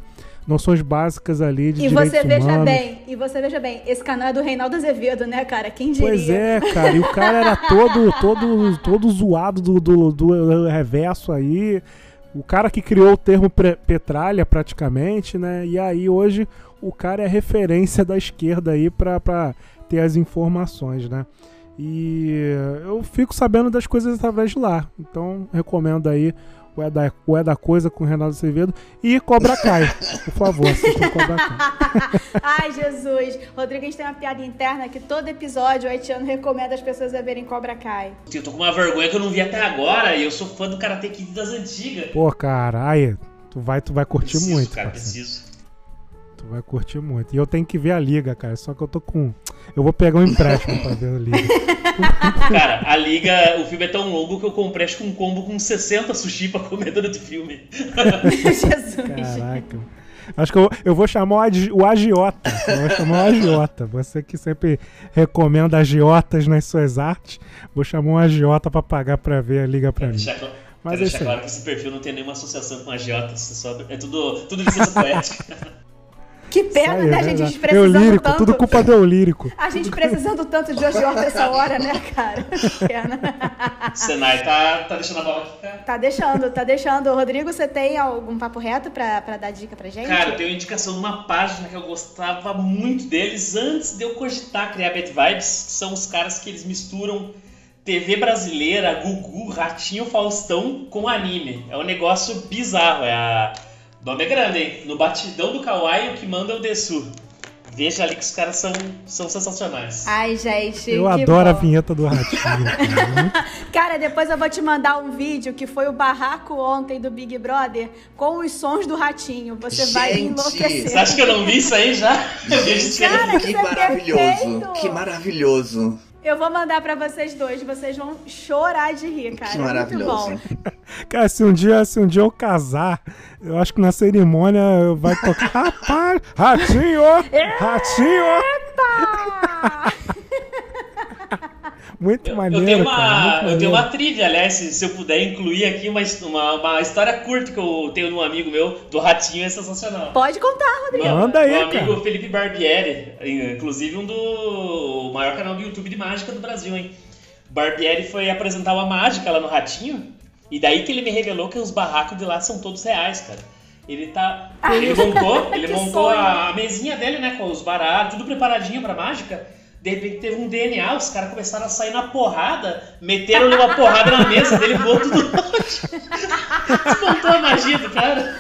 noções básicas ali de E direitos você veja humanos. bem, e você veja bem, esse canal é do Reinaldo Azevedo, né, cara? Quem diria? Pois é, cara, e o cara era todo, todo, todo zoado do, do, do reverso aí. O cara que criou o termo petralha, praticamente, né? E aí hoje o cara é referência da esquerda aí pra ter as informações, né? E eu fico sabendo das coisas através de lá. Então recomendo aí o É da, o é da Coisa com o Renato Azevedo e Cobra Kai. Por favor, assistam Cobra Kai. Ai, Jesus. Rodrigo, a gente tem uma piada interna que todo episódio o Haitiano recomenda as pessoas a verem Cobra Kai. Eu tô com uma vergonha que eu não vi até agora e eu sou fã do Karate Kid das antigas. Pô, cara, aí, tu vai, tu vai curtir Preciso, muito, cara, parceiro. preciso. Tu vai curtir muito. E eu tenho que ver a liga, cara. Só que eu tô com. Eu vou pegar um empréstimo pra ver a liga. Cara, a liga, o filme é tão longo que eu comprei acho que um combo com 60 sushi pra comer durante o filme. Jesus. Caraca. Acho que eu, eu vou chamar o, agi- o agiota. Eu vou chamar o agiota. Você que sempre recomenda agiotas nas suas artes, vou chamar um agiota pra pagar pra ver a liga pra mim. deixar, Mas é claro que esse perfil não tem nenhuma associação com agiotas. É, é tudo, tudo licença poética. Que pena, aí, né? é A gente verdade. precisando Eu lírico, tanto. tudo culpa do eu lírico. A gente precisando tanto de agiota essa hora, né, cara? Pena. Senai tá, tá deixando a bola aqui, cara. Tá deixando, tá deixando. Rodrigo, você tem algum papo reto pra, pra dar dica pra gente? Cara, eu tenho uma indicação de uma página que eu gostava muito deles antes de eu cogitar criar Bad Vibes, que são os caras que eles misturam TV brasileira, Gugu, Ratinho, Faustão com anime. É um negócio bizarro, é a... O nome é grande, hein? No batidão do Kawaii, o que manda é o Dessu. Veja ali que os caras são, são sensacionais. Ai, gente. Eu que adoro a bom. vinheta do Ratinho. cara. Cara, depois eu vou te mandar um vídeo que foi o barraco ontem do Big Brother com os sons do ratinho. Você vai Gente, enlouquecer. Você acha que eu não vi isso aí já? Eu vejo isso aí. Cara, que isso é maravilhoso! Que maravilhoso! Eu vou mandar pra vocês dois. Vocês vão chorar de rir, cara. Que É maravilhoso. Muito bom. Cara, se um dia, se um dia eu casar, eu acho que na cerimônia vai tocar. Rapaz, ratinho! Ratinho! Epa! Muito Eu, maneiro. eu tenho cara, uma, muito eu tenho uma trivia, aliás, se, se eu puder incluir aqui uma, uma, uma história curta que eu tenho de um amigo meu, do Ratinho, é sensacional. Pode contar, Rodrigo. Meu- Manda aí, meu amigo cara. Felipe Barbieri, inclusive um do o maior canal do YouTube de mágica do Brasil, hein? Barbieri foi apresentar uma mágica lá no Ratinho, e daí que ele me revelou que os barracos de lá são todos reais, cara. Ele tá. Ele montou, ele Que montou sonho. a, a mesinha dele, né? Com os baralhos, tudo preparadinho pra mágica. De repente teve um DNA, os caras começaram a sair na porrada, meteram uma porrada na mesa dele, voou tudo longe. Desmontou a magia do cara.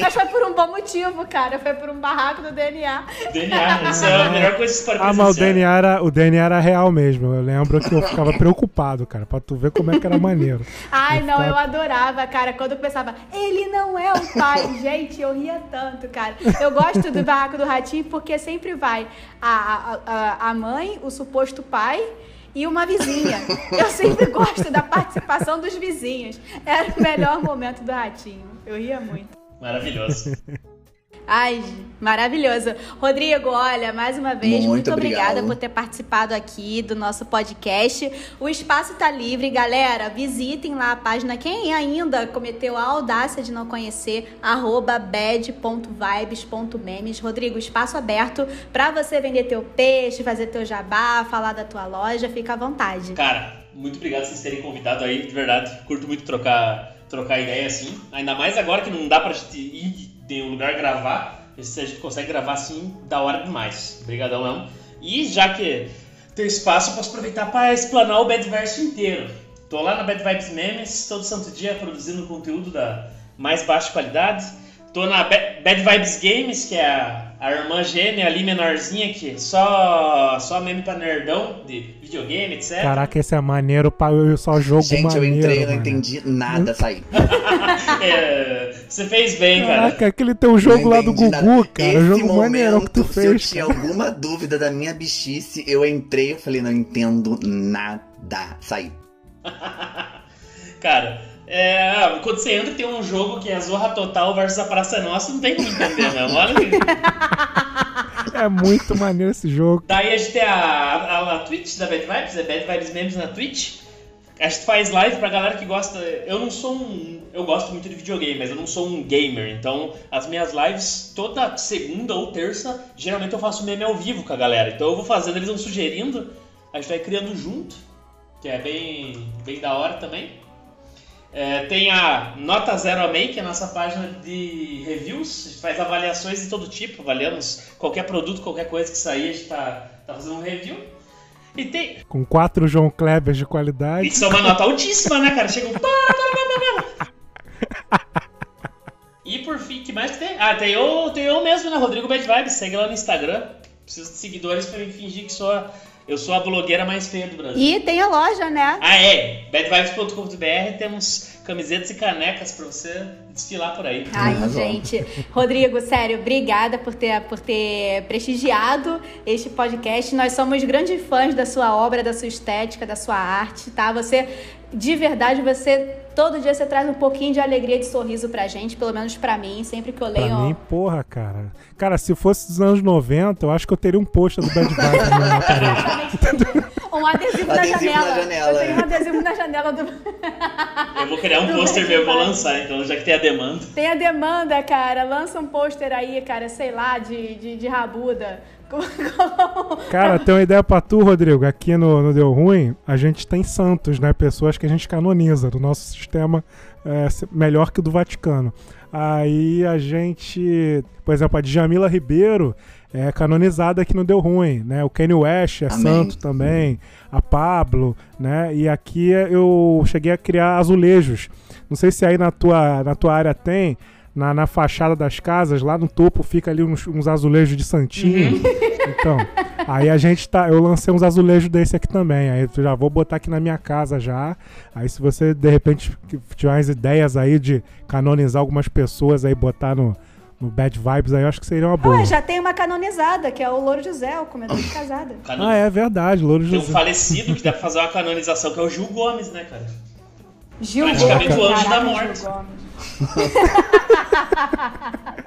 Mas foi por um bom motivo, cara. Foi por um barraco do DNA. DNA, isso é a melhor coisa que você pode Ah, mas o. DNA, era, o DNA era real mesmo. Eu lembro que eu ficava preocupado, cara, pra tu ver como é que era maneiro. Ai, não, ficava- eu adorava, cara, quando eu pensava, ele não é o pai. Gente, eu ria tanto, cara. Eu gosto do Barraco do Ratinho porque sempre vai a, a, a- a mãe, o suposto pai e uma vizinha. Eu sempre gosto da participação dos vizinhos. Era o melhor momento do Ratinho. Eu ria muito. Maravilhoso. Ai, maravilhoso. Rodrigo, olha, mais uma vez, muito, Muito obrigada obrigado. por ter participado aqui do nosso podcast. O espaço tá livre, galera. Visitem lá a página. Quem ainda cometeu a audácia de não conhecer, arroba bad.vibes.memes. Rodrigo, espaço aberto para você vender teu peixe, fazer teu jabá, falar da tua loja. Fica à vontade. Cara, muito obrigado por vocês terem convidado aí, de verdade. Curto muito trocar, trocar ideia assim. Ainda mais agora que não dá pra gente ir de um lugar gravar. Se a gente consegue gravar assim, da hora demais. Obrigadão mesmo. E já que tem espaço, eu posso aproveitar para explanar o Bad Verso inteiro. Tô lá na Bad Vibes Memes, todo santo dia produzindo conteúdo da mais baixa qualidade. Tô na Ba- Bad Vibes Games, que é a, a irmã gêmea ali, menorzinha, que só, só meme pra nerdão de videogame, etc. Caraca, esse é maneiro, pá, eu só jogo Gente, maneiro. eu entrei, eu não entendi nada, saí. É, você fez bem, cara. Caraca, aquele teu jogo lá do Gugu, nada. cara. Esse jogo maneiro que tu momento, Se eu fez. tinha alguma dúvida da minha bichice, eu entrei e falei, não entendo nada. Saí. Cara, é, quando você entra tem um jogo que é Zorra Total versus a Praça Nossa, não tem como entender mesmo. Olha que- É muito maneiro esse jogo. Daí a gente tem a, a, a Twitch da Bad Vibes, é Bad Vibes Memes na Twitch. A gente faz live pra galera que gosta. Eu não sou um. Eu gosto muito de videogame, mas eu não sou um gamer. Então, as minhas lives, toda segunda ou terça, geralmente eu faço meme ao vivo com a galera. Então eu vou fazendo, eles vão sugerindo, a gente vai criando junto, que é bem, bem da hora também. É, tem a Nota Zero Amei, que é a nossa página de reviews. A gente faz avaliações de todo tipo, avaliamos qualquer produto, qualquer coisa que sair, a gente tá, tá fazendo um review. E tem. Com quatro João Klebers de qualidade. Isso é uma nota altíssima, né, cara? Chega um. para, para, para, para. E por fim, que mais que tem? Ah, tem eu, tem eu mesmo, né? Rodrigo Bad Vibes. Segue lá no Instagram. Preciso de seguidores pra me fingir que sou a, eu sou a blogueira mais feia do Brasil. E tem a loja, né? Ah, é. Badvibes.com.br temos camisetas e canecas pra você desfilar por aí. Ai, Arrasou. gente. Rodrigo, sério, obrigada por ter, por ter prestigiado este podcast. Nós somos grandes fãs da sua obra, da sua estética, da sua arte, tá? Você, de verdade, você. Todo dia você traz um pouquinho de alegria e de sorriso pra gente, pelo menos pra mim, sempre que eu leio. Pra mim, porra, cara. Cara, se fosse dos anos 90, eu acho que eu teria um pôster do Bad Vibes na minha parede. Um adesivo, na, Adesivo janela. na janela, Eu tenho um é. adesivo na janela do. Eu vou criar um pôster meu e vou lançar, então, já que tem a demanda. Tem a demanda, cara. Lança um pôster aí, cara, sei lá, de, de, de rabuda. Cara, tem uma ideia pra tu, Rodrigo. Aqui no, no Deu Ruim, a gente tem santos, né? Pessoas que a gente canoniza do nosso sistema é, melhor que o do Vaticano. Aí a gente, por exemplo, a Djamila Ribeiro é canonizada aqui no Deu Ruim, né? O Kanye West é Amém. santo também, a Pablo, né? E aqui eu cheguei a criar azulejos. Não sei se aí na tua, na tua área tem, na, na fachada das casas, lá no topo fica ali uns, uns azulejos de santinho. Então, aí a gente tá. Eu lancei uns azulejos desse aqui também. Aí eu já vou botar aqui na minha casa já. Aí se você de repente tiver umas ideias aí de canonizar algumas pessoas aí, botar no, no Bad Vibes aí, eu acho que seria uma boa. Ah, já tem uma canonizada, que é o Louro José, o comedor de casada. Canon- Ah, é verdade, Louro Tem um José. falecido que dá pra fazer uma canonização, que é o Gil Gomes, né, cara? Gil Praticamente Gomes. o anjo da Caraca, morte. Gil Gomes.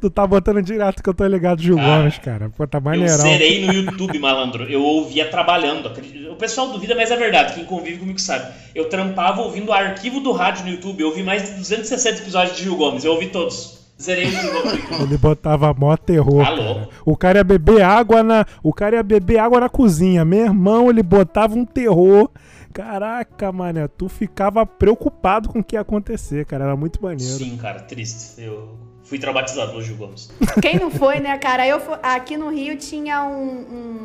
Tu tá botando direto que eu tô ligado Gil Gomes, cara. Pô, tá Eu maneirão. zerei no YouTube, malandro. Eu ouvia trabalhando. O pessoal duvida, mas é verdade. Quem convive comigo sabe. Eu trampava ouvindo o arquivo do rádio no YouTube. Eu ouvi mais de 260 episódios de Gil Gomes. Eu ouvi todos. Zerei. Ele botava mó terror. Alô? cara. O cara ia beber água na. O cara ia beber água na cozinha. Meu irmão, ele botava um terror. Caraca, mané, tu ficava preocupado com o que ia acontecer, cara. Era muito maneiro. Sim, cara, triste. Eu fui traumatizado pelo Gil Gomes. Quem não foi, né, cara? Eu fu- aqui no Rio tinha um, um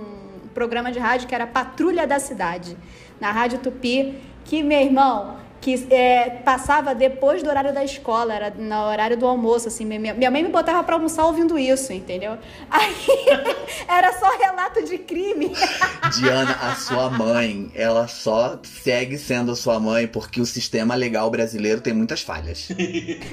programa de rádio que era Patrulha da Cidade, na Rádio Tupi, que, meu irmão, que é, passava depois do horário da escola, era no horário do almoço, assim. Minha, minha mãe me botava pra almoçar ouvindo isso, entendeu? Aí Era só relato de crime. Diana, a sua mãe, ela só segue sendo sua mãe porque o sistema legal brasileiro tem muitas falhas.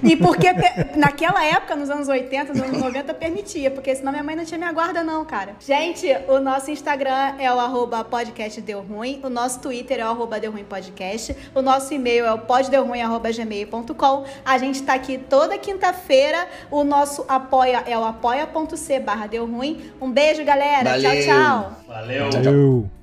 E porque naquela época, nos anos 80, nos anos 90, permitia, porque senão minha mãe não tinha minha guarda, não, cara. Gente, o nosso Instagram é o arroba podcast deu ruim, o nosso Twitter é o arroba deu ruim podcast, o nosso e-mail é o poddeuruim.gmail.com. A gente tá aqui toda quinta-feira, o nosso apoia é o apoia.c barra deu ruim. Um beijo, galera. Valeu. Tchau, tchau. Valeu. Valeu.